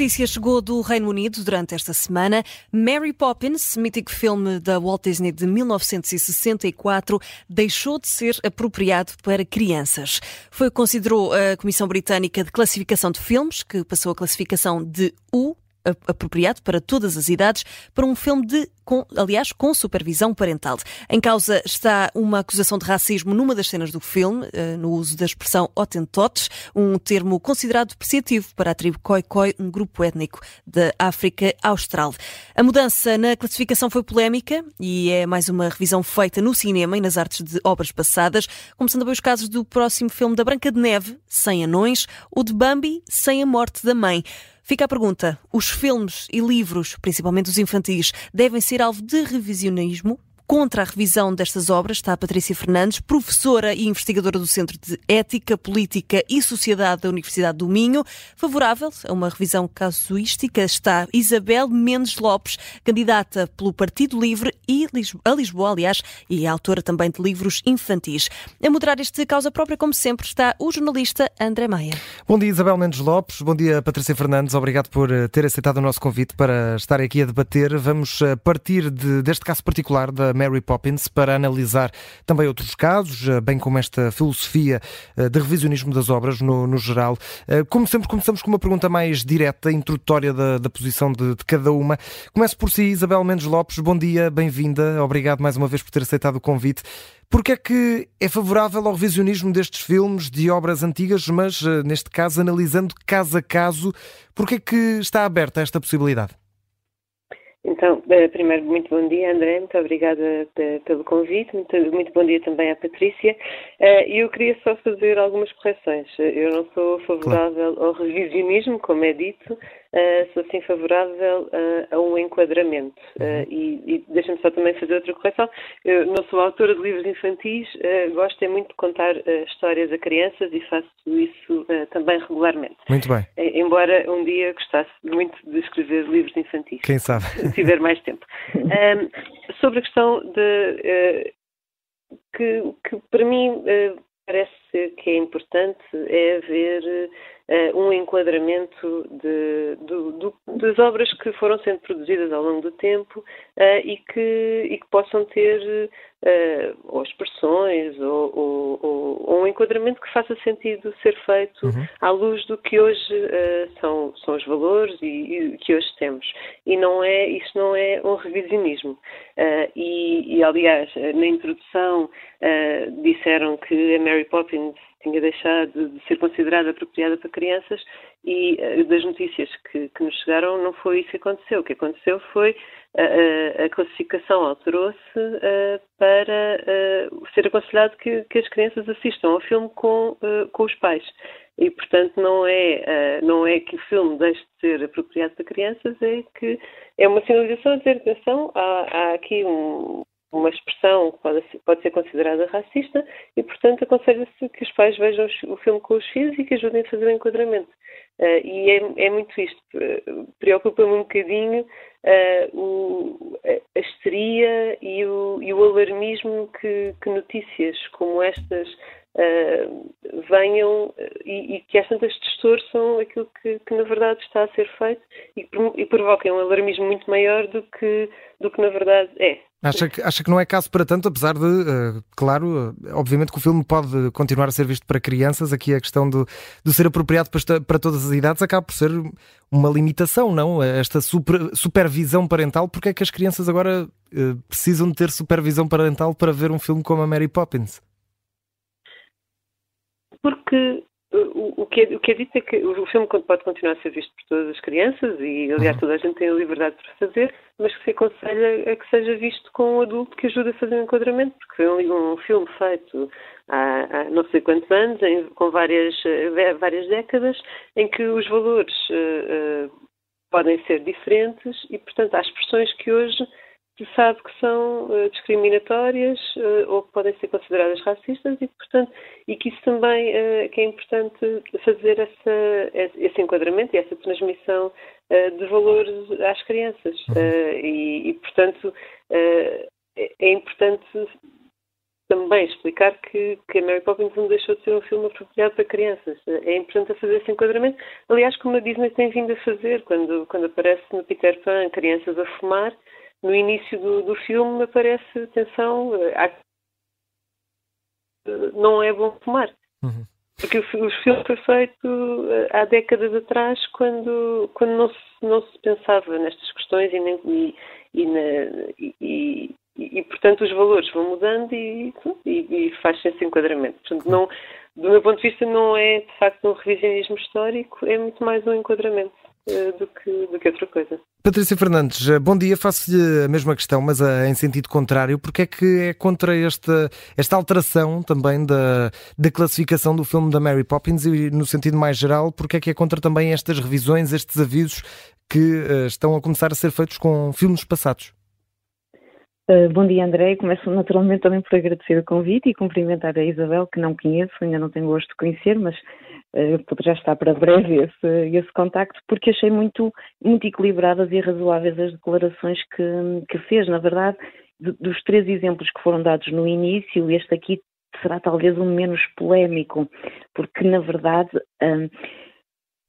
notícia chegou do Reino Unido durante esta semana. Mary Poppins, mítico filme da Walt Disney de 1964, deixou de ser apropriado para crianças. Foi o que considerou a Comissão Britânica de Classificação de Filmes, que passou a classificação de U apropriado para todas as idades para um filme de, com, aliás, com supervisão parental. Em causa está uma acusação de racismo numa das cenas do filme, eh, no uso da expressão Hottentots, um termo considerado depreciativo para a tribo Khoikhoi, um grupo étnico da África Austral. A mudança na classificação foi polémica e é mais uma revisão feita no cinema e nas artes de obras passadas, começando ver os casos do próximo filme da Branca de Neve, Sem Anões, ou de Bambi, Sem a Morte da Mãe. Fica a pergunta: os filmes e livros, principalmente os infantis, devem ser alvo de revisionismo? Contra a revisão destas obras está a Patrícia Fernandes, professora e investigadora do Centro de Ética, Política e Sociedade da Universidade do Minho. Favorável a uma revisão casuística está Isabel Mendes Lopes, candidata pelo Partido Livre e a Lisboa, aliás, e autora também de livros infantis. A moderar este causa própria, como sempre, está o jornalista André Maia. Bom dia, Isabel Mendes Lopes. Bom dia, Patrícia Fernandes. Obrigado por eh, ter aceitado o nosso convite para estar aqui a debater. Vamos eh, partir de, deste caso particular da Mary Poppins para analisar também outros casos, eh, bem como esta filosofia eh, de revisionismo das obras no, no geral. Eh, como sempre, começamos com uma pergunta mais direta, introdutória da, da posição de, de, cada uma. Começo por si, Isabel Mendes Lopes. Bom dia, bem-vinda. Obrigado mais uma vez por ter aceitado o convite. Porque é que é favorável ao revisionismo destes filmes de obras antigas, mas neste caso analisando caso a caso, porque é que está aberta esta possibilidade? Então, eh, primeiro, muito bom dia, André, muito obrigada eh, pelo convite, muito, muito bom dia também à Patrícia. Eh, e eu queria só fazer algumas correções. Eu não sou favorável ao revisionismo, como é dito, sou sim favorável a um enquadramento. Uhum. E, e deixa-me só também fazer outra correção. Eu não sou autora de livros infantis, gosto é muito de contar histórias a crianças e faço isso também regularmente. Muito bem. Embora um dia gostasse muito de escrever livros infantis. Quem sabe? Se tiver mais tempo. Um, sobre a questão de uh, que, que, para mim uh, parece que é importante é haver uh, um enquadramento de, do, do, das obras que foram sendo produzidas ao longo do tempo e, que, e que possam ter uh, ou expressões ou, ou, ou, um enquadramento que faça sentido ser feito uhum. à luz do que hoje uh, são, são os valores e, e, que hoje temos. E não é, isso não é um revisionismo. Uh, e, e, aliás, na introdução disseram que a Mary Poppins tinha deixado de ser considerada apropriada para crianças e das notícias que, que nos chegaram não foi isso que aconteceu. O que aconteceu foi a, a classificação alterou-se uh, para uh, ser aconselhado que, que, as crianças assistam ao filme com, uh, com os pais. E, portanto, não é, não é que o filme deixe de ser apropriado para crianças, é que é uma sinalização a dizer, atenção, há, há aqui um, uma expressão que pode, pode ser considerada racista e, portanto, aconselha-se que os pais vejam o filme com os filhos e que ajudem a fazer o enquadramento. Uh, e é, é, muito isto. Preocupa-me um bocadinho uh, o, a histeria e o, e o alarmismo que, que, notícias como estas uh, venham e, e, que às tantas distorçam aquilo que, que, na verdade está a ser feito e, e provoquem um alarmismo muito maior do que, do que na verdade é. Acha que, acha que não é caso para tanto, apesar de, uh, claro, uh, obviamente que o filme pode continuar a ser visto para crianças, aqui a questão do, do ser apropriado para, para todas as idades acaba por ser uma limitação, não? Esta super, supervisão parental, porque é que as crianças agora uh, precisam de ter supervisão parental para ver um filme como a Mary Poppins? Porque o, que é, o que é dito é que o filme pode continuar a ser visto por todas as crianças e, aliás, uhum. toda a gente tem a liberdade para fazer, mas que se aconselha a que seja visto com um adulto que ajude a fazer um enquadramento, porque foi um, um filme feito há, há, não sei quantos anos, em, com várias, eh, várias décadas, em que os valores uh, uh, podem ser diferentes e, portanto, há expressões que hoje se sabe que são uh, discriminatórias uh, ou que podem ser consideradas racistas e, portanto, e que isso também uh, que é importante fazer essa, esse enquadramento e essa transmissão de valores às crianças. E, e, portanto, é, é importante também explicar que, que a Mary Poppins não deixou de ser um filme apropriado para crianças. É importante fazer esse enquadramento. Aliás, como a Disney tem vindo a fazer, quando, quando aparece no Peter Pan crianças a fumar, no início do, do filme aparece, atenção, há, não é bom fumar. Uhum. Porque o, o filme foi feito eh, há décadas atrás, quando, quando não, se, não se pensava nestas questões e, nem, e, e, na, e, e, portanto, os valores vão mudando e, e, e faz-se esse enquadramento. Portanto, não, do meu ponto de vista, não é, de facto, um revisionismo histórico, é muito mais um enquadramento. Eh, do que, do que outra coisa. Patrícia Fernandes, eh, bom dia. Faço-lhe a mesma questão, mas eh, em sentido contrário. Porque é que é contra esta, esta alteração também da, da classificação do filme da Mary Poppins e, no sentido mais geral, porque é que é contra também estas revisões, estes avisos que uh, estão a começar a ser feitos com filmes passados? Uh, bom dia, André. Começo naturalmente também por agradecer o convite e cumprimentar a Isabel, que não conheço, ainda não tenho gosto de conhecer, mas uh, poderá estar para breve esse, esse contacto, porque achei muito, muito equilibradas e razoáveis as declarações que, que fez. Na verdade, de, dos três exemplos que foram dados no início, este aqui será talvez um menos polémico, porque na verdade. Um,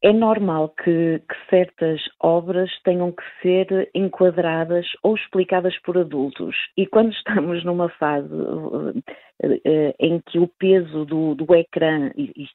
é normal que, que, certas obras tenham que ser enquadradas ou explicadas por adultos. E quando estamos numa fase uh, uh, em que o peso do, do ecrã, e,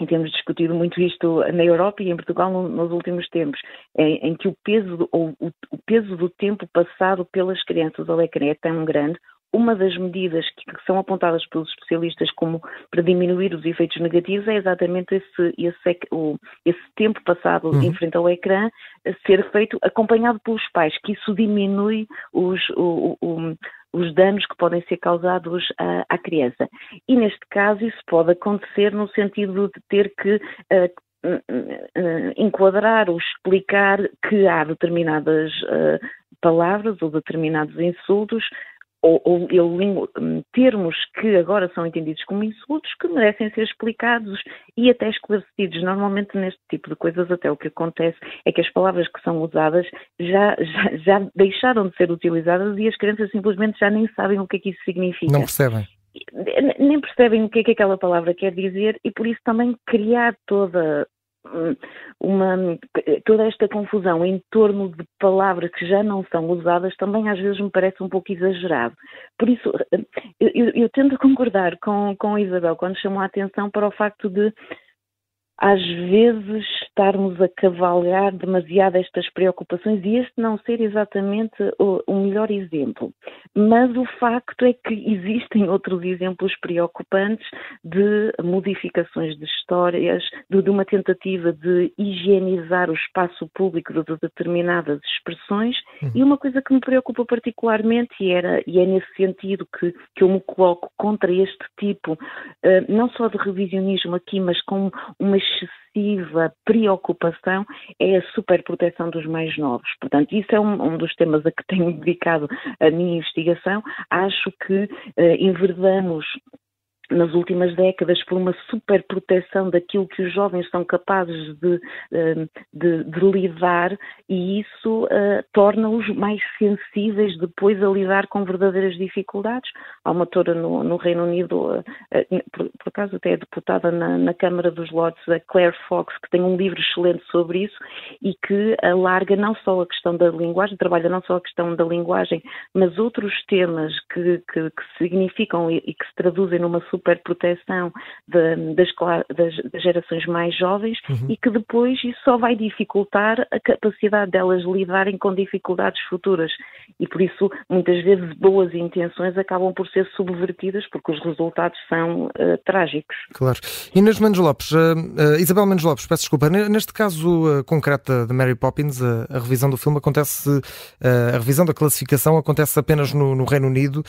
e temos discutido muito isto na Europa e em Portugal no, nos últimos tempos, em, em que o peso, ou, o, o, peso do tempo passado pelas crianças ao ecrã é tão grande, uma das medidas que, que, são apontadas pelos especialistas como para diminuir os efeitos negativos é exatamente esse, esse, o, esse tempo passado uhum. em frente ao ecrã ser feito acompanhado pelos pais, que isso diminui os, o, o, os danos que podem ser causados à, à, criança. E neste caso isso pode acontecer no sentido de ter que uh, enquadrar ou explicar que há determinadas uh, palavras ou determinados insultos ou, ou, ou, hum, termos que agora são entendidos como insultos que merecem ser explicados e até esclarecidos. Normalmente neste tipo de coisas até o que acontece é que as palavras que são usadas já, já, já deixaram de ser utilizadas e as crianças simplesmente já nem sabem o que é que isso significa. Não percebem nem percebem o que é que aquela palavra quer dizer e por isso também criar toda uma, toda esta confusão em torno de palavras que já não são usadas também às vezes me parece um pouco exagerado. Por isso, eu, eu tento concordar com, com a Isabel quando chamou a atenção para o facto de às vezes estarmos a cavalgar demasiado estas preocupações e este não ser exatamente o, o, melhor exemplo. Mas o facto é que existem outros exemplos preocupantes de modificações de histórias, de, de uma tentativa de higienizar o espaço público de, determinadas expressões uhum. e uma coisa que me preocupa particularmente e, era, e é nesse sentido que, que eu me coloco contra este tipo, uh, não só de revisionismo aqui, mas com uma excessiva preocupação é a superproteção dos mais novos. Portanto, isso é um, um dos temas a que tenho dedicado a minha investigação. Acho que eh, enverdamos nas últimas décadas por uma superproteção daquilo que os jovens são capazes de, eh, de, de lidar e isso uh, torna-os mais sensíveis depois a lidar com verdadeiras dificuldades. Há uma autora no, no Reino Unido, uh, por, por, acaso até é deputada na, na, Câmara dos Lordes, a Claire Fox, que tem um livro excelente sobre isso e que alarga não só a questão da linguagem, trabalha não só a questão da linguagem, mas outros temas que, que, que significam e, e que se traduzem numa superproteção de, das, das, das, gerações mais jovens uhum. e que depois isso só vai dificultar a capacidade delas lidarem com dificuldades futuras. E por isso, muitas vezes, boas intenções acabam por ser subvertidas porque os resultados são uh, trágicos. Claro. Inês Mendes Lopes, uh, uh, Isabel Mendes Lopes, peço desculpa, neste caso concreto de Mary Poppins, a revisão do filme acontece, a revisão da classificação acontece apenas no, no Reino Unido,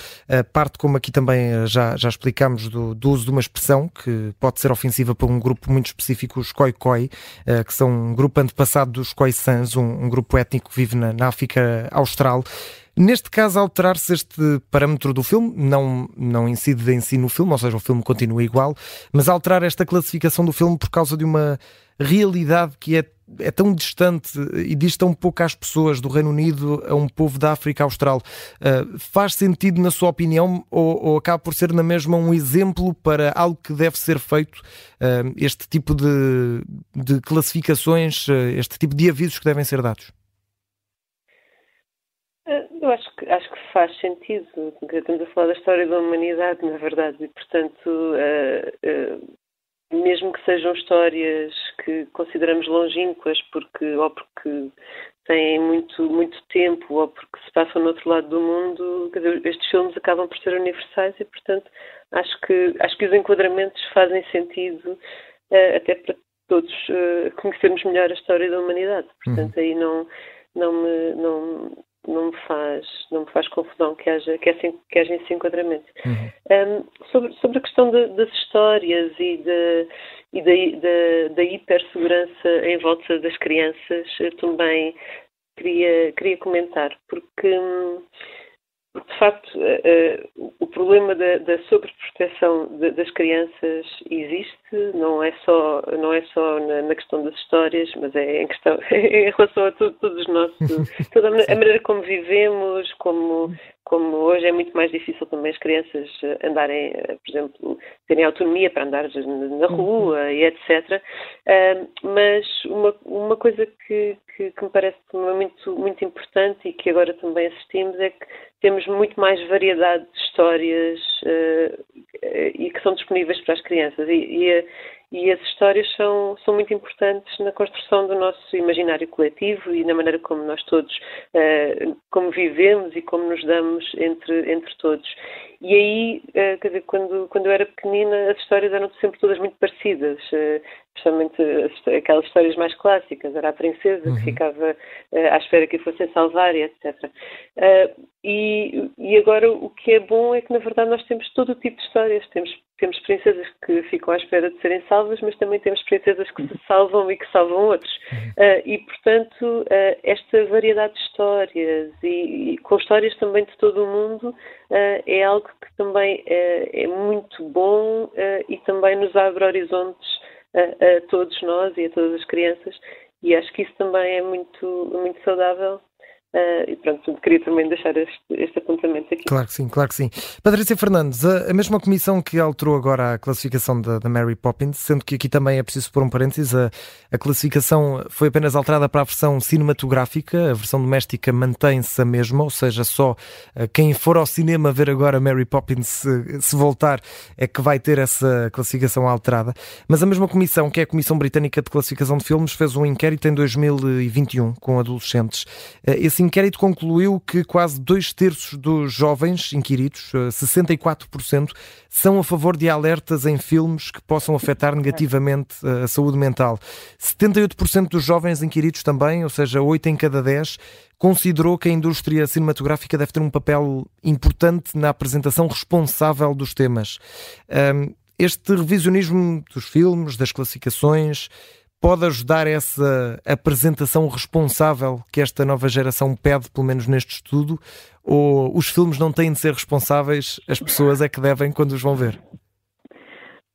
parte como aqui também já, já explicámos do do, uso de uma expressão que pode ser ofensiva para um grupo muito específico, os Khoikhoi, uh, que são um grupo antepassado dos Khoisans, um, um grupo étnico que vive na, na África Austral. Neste caso, alterar-se este parâmetro do filme, não, não incide em si no filme, ou seja, o filme continua igual, mas alterar esta classificação do filme por causa de uma realidade que é é tão distante e diz tão pouco às pessoas do Reino Unido a um povo da África Austral. Uh, faz sentido, na sua opinião, ou, ou, acaba por ser na mesma um exemplo para algo que deve ser feito, uh, este tipo de, de classificações, uh, este tipo de avisos que devem ser dados? Eu acho que, acho que faz sentido. Estamos a falar da história da humanidade, na verdade, e portanto mesmo que sejam histórias que consideramos longínquas porque ou porque têm muito muito tempo ou porque se passam no outro lado do mundo, dizer, estes filmes acabam por ser universais e portanto acho que acho que os enquadramentos fazem sentido uh, até para todos uh, conhecermos melhor a história da humanidade. Portanto uhum. aí não não me não não me faz não me faz confusão que haja que, assim, que haja esse enquadramento uhum. um, sobre sobre a questão de, das histórias e de e da, da, da hipersegurança em volta das crianças também queria queria comentar porque hum, de facto, uh, o problema da, da sobreproteção das crianças existe, não é só, não é só na, na questão das histórias, mas é em, questão, em relação a tudo, todos os nossos, toda a maneira como vivemos, como, como hoje é muito mais difícil também as crianças andarem, eh, por exemplo, terem autonomia para andar na rua uhum. e etc. Uh, mas uma, uma coisa que, que, que me parece muito, muito importante e que agora também assistimos é que temos muito mais variedade de histórias e que são disponíveis para as crianças. E, e, e, as histórias são, são muito importantes na construção do nosso imaginário coletivo e na maneira como nós todos, uh, como vivemos e como nos damos entre, entre todos. E aí, uh, quer dizer, quando, quando eu era pequenina, as histórias eram sempre todas muito parecidas especialmente aquelas histórias mais clássicas, era a princesa uhum. que ficava à espera que a fossem salvar, etc. Uh, e, e, agora o que é bom é que na verdade nós temos todo o tipo de histórias, temos, temos princesas que ficam à espera de serem salvas, mas também temos princesas que se salvam e que salvam outros. Uh, e portanto, esta variedade de histórias e, e, com histórias também de todo o mundo é algo que também é, é muito bom e também nos abre horizontes a, a, todos nós e a todas as crianças e acho que isso também é muito, muito saudável Uh, e pronto, queria também deixar este, este, apontamento aqui. Claro que sim, claro que sim. Patrícia Fernandes, a, a mesma comissão que alterou agora a classificação da, da, Mary Poppins, sendo que aqui também é preciso pôr um parênteses, a, a classificação foi apenas alterada para a versão cinematográfica, a versão doméstica mantém-se a mesma, ou seja, só uh, quem for ao cinema ver agora Mary Poppins, se, se, voltar, é que vai ter essa classificação alterada. Mas a mesma comissão, que é a Comissão Britânica de Classificação de Filmes, fez um inquérito em 2021 com adolescentes. Uh, esse esse inquérito concluiu que quase dois terços dos jovens inquiridos, 64%, eh, são a favor de alertas em filmes que possam afetar negativamente eh, a saúde mental. 78% dos jovens inquiridos também, ou seja, 8 em cada 10, considerou que a indústria cinematográfica deve ter um papel importante na apresentação responsável dos temas. Este revisionismo dos filmes, das classificações, pode ajudar essa apresentação responsável que esta nova geração pede, pelo menos neste estudo? Ou os filmes não têm de ser responsáveis, as pessoas é que devem quando os vão ver?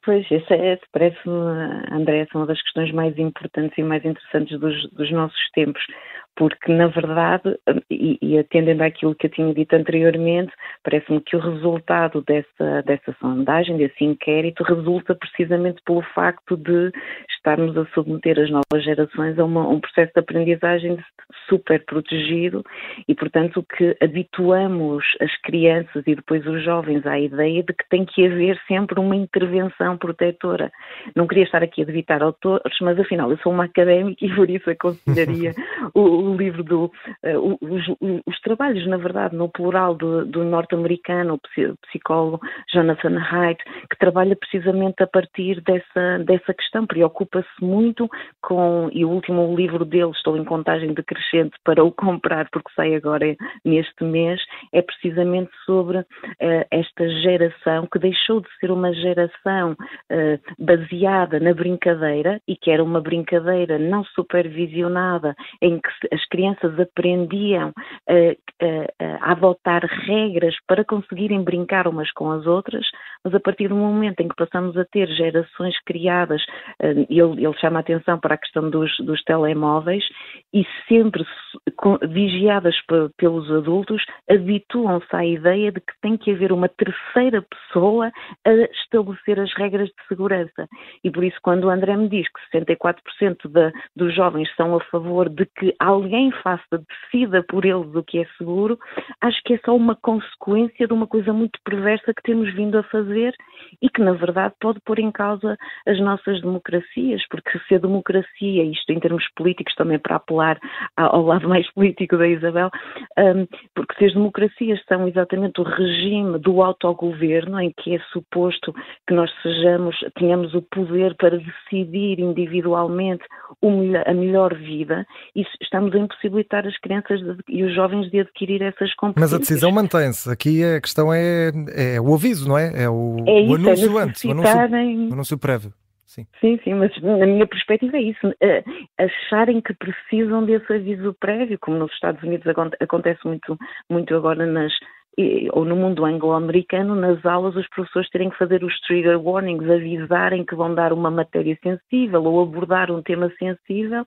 Pois, essa é, parece-me, André, essa é uma das questões mais importantes e mais interessantes dos, dos nossos tempos, porque, na verdade, e, e atendendo àquilo que eu tinha dito anteriormente, parece-me que o resultado dessa, dessa sondagem, desse inquérito, resulta precisamente pelo facto de estarmos a submeter as novas gerações a uma, um processo de aprendizagem super protegido e, portanto, que habituamos as crianças e depois os jovens à ideia de que tem que haver sempre uma intervenção protetora. Não queria estar aqui a debitar autores, mas afinal eu sou uma académica e por isso aconselharia o o livro do uh, os, os, trabalhos, na verdade, no plural do, do norte-americano, o psicólogo Jonathan Haidt, que trabalha precisamente a partir dessa, dessa questão, preocupa-se muito com, e o último livro dele, estou em contagem decrescente para o comprar, porque sai agora neste mês, é precisamente sobre uh, esta geração que deixou de ser uma geração uh, baseada na brincadeira e que era uma brincadeira não supervisionada em que as crianças aprendiam a, a, a adotar regras para conseguirem brincar umas com as outras, mas a partir do momento em que passamos a ter gerações criadas, ele, ele chama a atenção para a questão dos, dos telemóveis e sempre vigiadas pelos adultos, habituam-se à ideia de que tem que haver uma terceira pessoa a estabelecer as regras de segurança. E por isso, quando o André me diz que 64% de, dos jovens são a favor de que alguém faça, decida por eles o que é seguro, acho que é só uma consequência de uma coisa muito perversa que temos vindo a fazer e que, na verdade, pode pôr em causa as nossas democracias, porque se a democracia, isto em termos políticos também para apelar ao lado mais político da Isabel, um, porque se as democracias são exatamente o regime do autogoverno, em que é suposto que nós sejamos, tenhamos o poder para decidir individualmente a melhor vida, e estamos a impossibilitar as crianças e os jovens de adquirir essas competências. Mas a decisão mantém-se. Aqui a questão é, é o aviso, não é? É o, é isso, o anúncio é antes, o anúncio, o anúncio prévio. Sim. sim, sim, mas na minha perspectiva é isso. Uh, acharem que precisam desse aviso prévio, como nos Estados Unidos acontece muito, muito agora nas, ou no mundo anglo-americano, nas aulas os professores terem que fazer os trigger warnings, avisarem que vão dar uma matéria sensível ou abordar um tema sensível,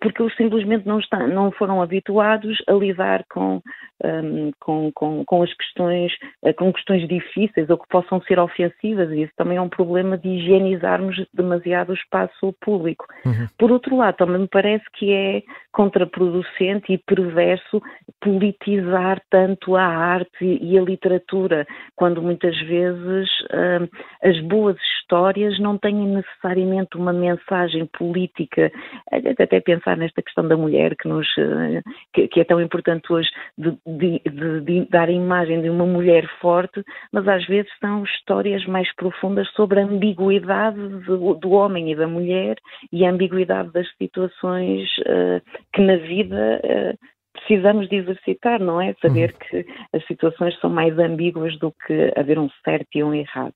porque eles simplesmente não, estão, não foram habituados a lidar com, um, com, com, com, as questões, eh, com questões difíceis ou que possam ser ofensivas, e isso também é um problema de higienizarmos demasiado o espaço público. Uhum. Por outro lado, também me parece que é contraproducente e perverso politizar tanto a arte e a literatura, quando muitas vezes um, as boas histórias não têm necessariamente uma mensagem política, até pensar nesta questão da mulher que, nos, eh, que, que é tão importante hoje, de, de, de, de, dar a imagem de uma mulher forte, mas às vezes são histórias mais profundas sobre a ambiguidade do, do homem e da mulher e a ambiguidade das situações uh, que na vida uh, precisamos de exercitar, não é? Saber uhum. que as situações são mais ambíguas do que haver um certo e um errado.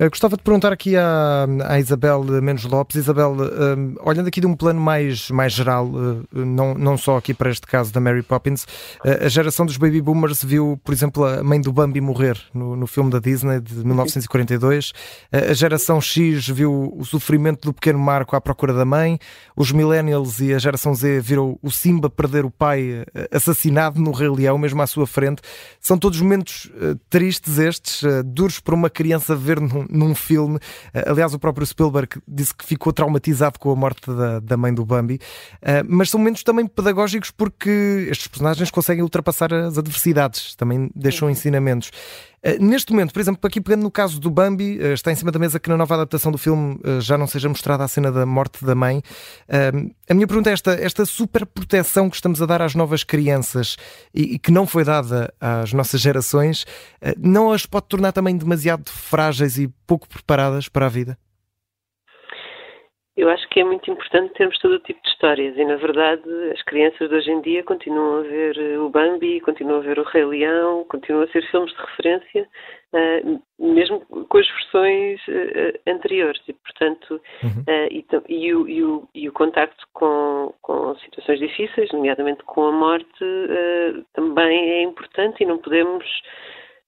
Uh, gostava de perguntar aqui à, à Isabel Menos Lopes. Isabel, uh, olhando aqui de um plano mais, mais geral, uh, não, não só aqui para este caso da Mary Poppins, a geração dos baby boomers viu, por exemplo, a mãe do Bambi morrer no, no filme da Disney de 1942. a geração X viu o sofrimento do pequeno Marco à procura da mãe. Os millennials e a geração Z viram o Simba perder o pai assassinado no Rei Leão, mesmo à sua frente. São todos momentos tristes estes, duros para uma criança ver ver num, num, filme. Eh, aliás, o próprio Spielberg disse que ficou traumatizado com a morte da, da mãe do Bambi. Eh, mas são momentos também pedagógicos porque estes personagens conseguem ultrapassar as adversidades, também deixam ensinamentos. Eh, neste momento, por exemplo, aqui pegando no caso do Bambi, eh, está em cima da mesa que na nova adaptação do filme eh, já não seja mostrada a cena da morte da mãe. A minha pergunta é esta: esta super proteção que estamos a dar às novas crianças e que não foi dada às nossas gerações, não as pode tornar também demasiado frágeis e pouco preparadas para a vida? Eu acho que é muito importante termos todo o tipo de histórias e, na verdade, as crianças de hoje em dia continuam a ver eh, o Bambi, continuam a ver o Rei Leão, continuam a ser filmes de referência, uh, mesmo com as versões uh, anteriores. E, portanto, uhum. uh, e, e, o, e, o, e o contacto com, com situações difíceis, nomeadamente com a morte, também é importante e não podemos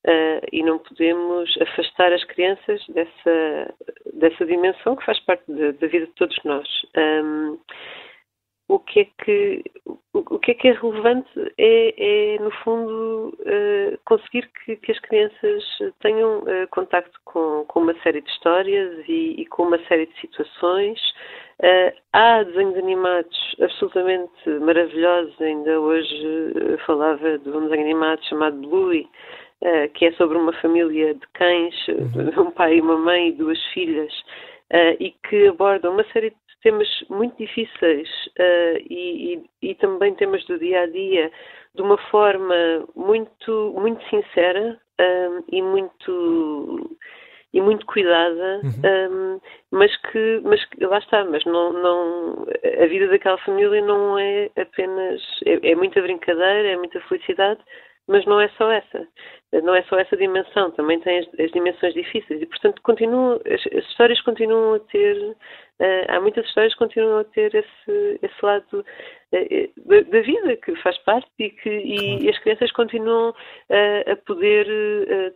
Uh, e não podemos afastar as crianças dessa, dessa dimensão que faz parte da, da vida de todos nós. Um, o que é que o, que é que é relevante é, é no fundo uh, conseguir que, que, as crianças tenham uh, contacto com, com uma série de histórias e, e com uma série de situações uh, há desenhos animados absolutamente maravilhosos ainda hoje falava de um desenho animado chamado Bluey uh, que é sobre uma família de cães, uhum. um pai e uma mãe e duas filhas, uh, e que aborda uma série de temas muito difíceis uh, e, e, e, também temas do dia a dia de uma forma muito, muito sincera e muito e muito cuidada, uhum. um, mas que, mas que, lá está, mas não, não, a vida daquela família não é apenas, é, é muita brincadeira, é muita felicidade, mas não é só essa. Não é só essa dimensão, também tem as, as dimensões difíceis e, portanto, continua, as, as, histórias continuam a ter, uh, há muitas histórias que continuam a ter esse, esse lado uh, da, da, vida que faz parte e que e, as crianças continuam uh, a poder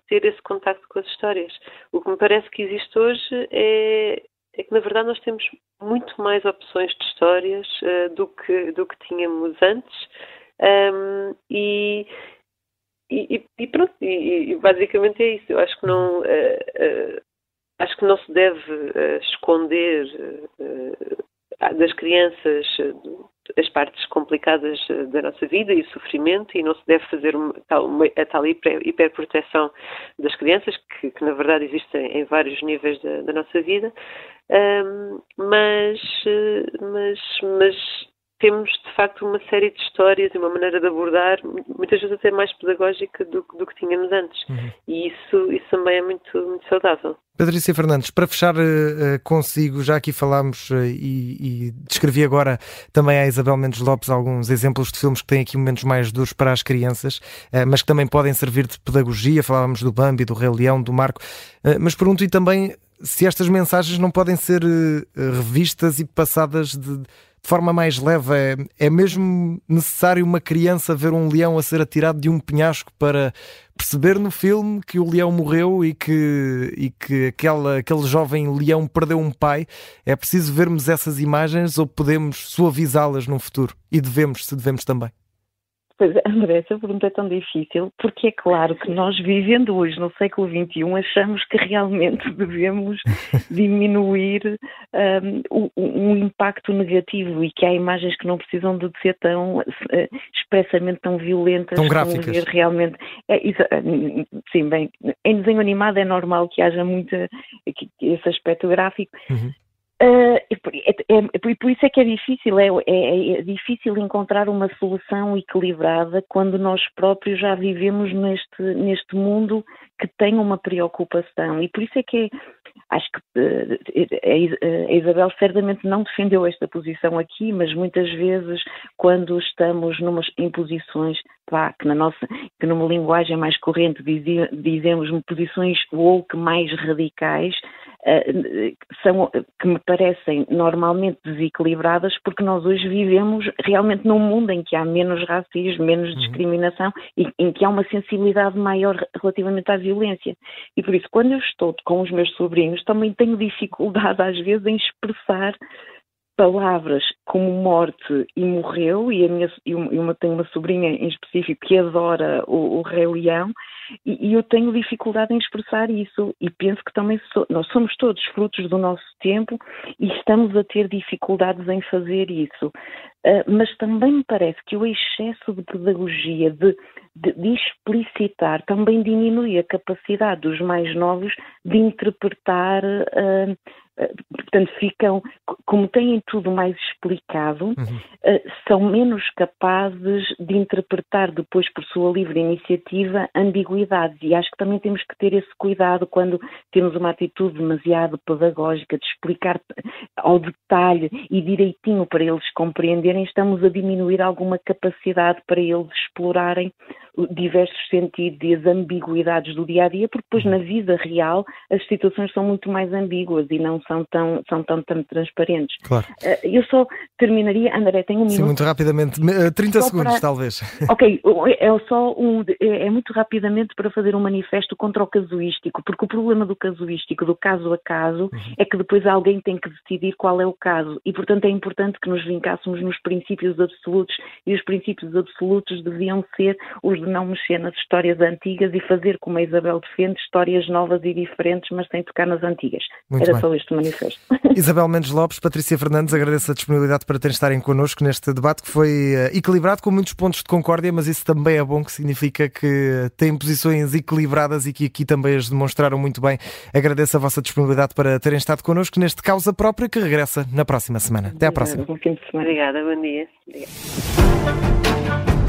ter esse contacto com as histórias. O que me parece que existe hoje é, é que, na verdade, nós temos muito mais opções de histórias do, que, do que tínhamos antes. Um, e, e, e, pronto, e, e, basicamente é isso. Eu acho que não, uh, uh, acho que não se deve uh, esconder das crianças as partes complicadas da nossa vida e o sofrimento e não se deve fazer uma, uma, a tal hiper, hiperproteção das crianças, que, que, na verdade existem em vários níveis da, da nossa vida, um, mas, mas, mas temos de facto uma série de histórias e uma maneira de abordar, muitas vezes até mais pedagógica do, do que tínhamos antes. Uhum. E isso, isso também é muito, muito saudável. Patrícia Fernandes, para fechar uh, consigo, já aqui falámos uh, e, e, descrevi agora também à Isabel Mendes Lopes alguns exemplos de filmes que têm aqui momentos mais duros para as crianças, uh, mas que também podem servir de pedagogia. Falávamos do Bambi, do Rei Leão, do Marco. mas pergunto-lhe também se estas mensagens não podem ser revistas e passadas de de forma mais leve. É, é mesmo necessário uma criança ver um leão a ser atirado de um penhasco para perceber no filme que o leão morreu e que, e que aquela, aquele jovem leão perdeu um pai. É preciso vermos essas imagens ou podemos suavizá-las no futuro? E devemos, se devemos também. Pois, André, essa pergunta é tão difícil, porque é claro que nós, vivendo hoje no século XXI, achamos que realmente devemos diminuir um, um, impacto negativo e que há imagens que não precisam de ser tão uh, expressamente tão violentas. Tão gráficas. realmente. É, isso, sim, bem, em desenho animado é normal que haja muita, esse aspecto gráfico. Uhum. Uh, e, por, é, é, por isso é que é difícil, é, é, é, difícil encontrar uma solução equilibrada quando nós próprios já vivemos neste, neste mundo que tem uma preocupação. E por isso é que é, acho que uh, a Isabel certamente não defendeu esta posição aqui, mas muitas vezes quando estamos numas, em posições pá, que na nossa, que numa linguagem mais corrente dizia, dizemos posições woke mais radicais, são, que me parecem normalmente desequilibradas porque nós hoje vivemos realmente num mundo em que há menos racismo, menos uhum. discriminação e em que há uma sensibilidade maior relativamente à violência. E por isso, quando eu estou com os meus sobrinhos, também tenho dificuldade às vezes em expressar palavras como morte e morreu, e, a minha, e uma, tenho uma sobrinha em específico que adora o, o Rei Leão, e, e, eu tenho dificuldade em expressar isso, e penso que também so, nós somos todos frutos do nosso tempo e estamos a ter dificuldades em fazer isso. Uh, mas também me parece que o excesso de pedagogia, de, de, de explicitar, também diminui a capacidade dos mais novos de interpretar uh, portanto, ficam, como têm tudo mais explicado, uhum. Eh, são menos capazes de interpretar depois, por sua livre iniciativa, ambiguidades. E acho que também temos que ter esse cuidado quando temos uma atitude demasiado pedagógica, de explicar ao detalhe e direitinho para eles estamos a diminuir alguma capacidade para eles explorarem diversos sentidos e as ambiguidades do dia a dia, porque depois uhum. na vida real as situações são muito mais ambíguas e não são tão, são tão, tão transparentes. Claro. Uh, eu só terminaria, André, tenho um minuto. Sim, muito rapidamente, 30 eh, segundos para... talvez. Ok, é só um, é, é muito rapidamente para fazer um manifesto contra o casuístico, porque o problema do casuístico, do caso a caso, uhum. é que depois alguém tem que decidir qual é o caso e, portanto, é importante que nos vincássemos nos princípios absolutos e os princípios absolutos deviam ser os de não mexer nas histórias antigas e fazer, como a Isabel defende, histórias novas e diferentes, mas sem tocar nas antigas. Muito Era bem. só este manifesto. Isabel Mendes Lopes, Patrícia Fernandes, agradeço a disponibilidade para terem estarem connosco neste debate que foi eh, equilibrado com muitos pontos de concórdia, mas isso também é bom, que significa que têm posições equilibradas e que aqui também as demonstraram muito bem. Agradeço a vossa disponibilidade para terem estado connosco neste Causa Própria que regressa na próxima semana. Até à próxima. Obrigada, Bom dia. Obrigada.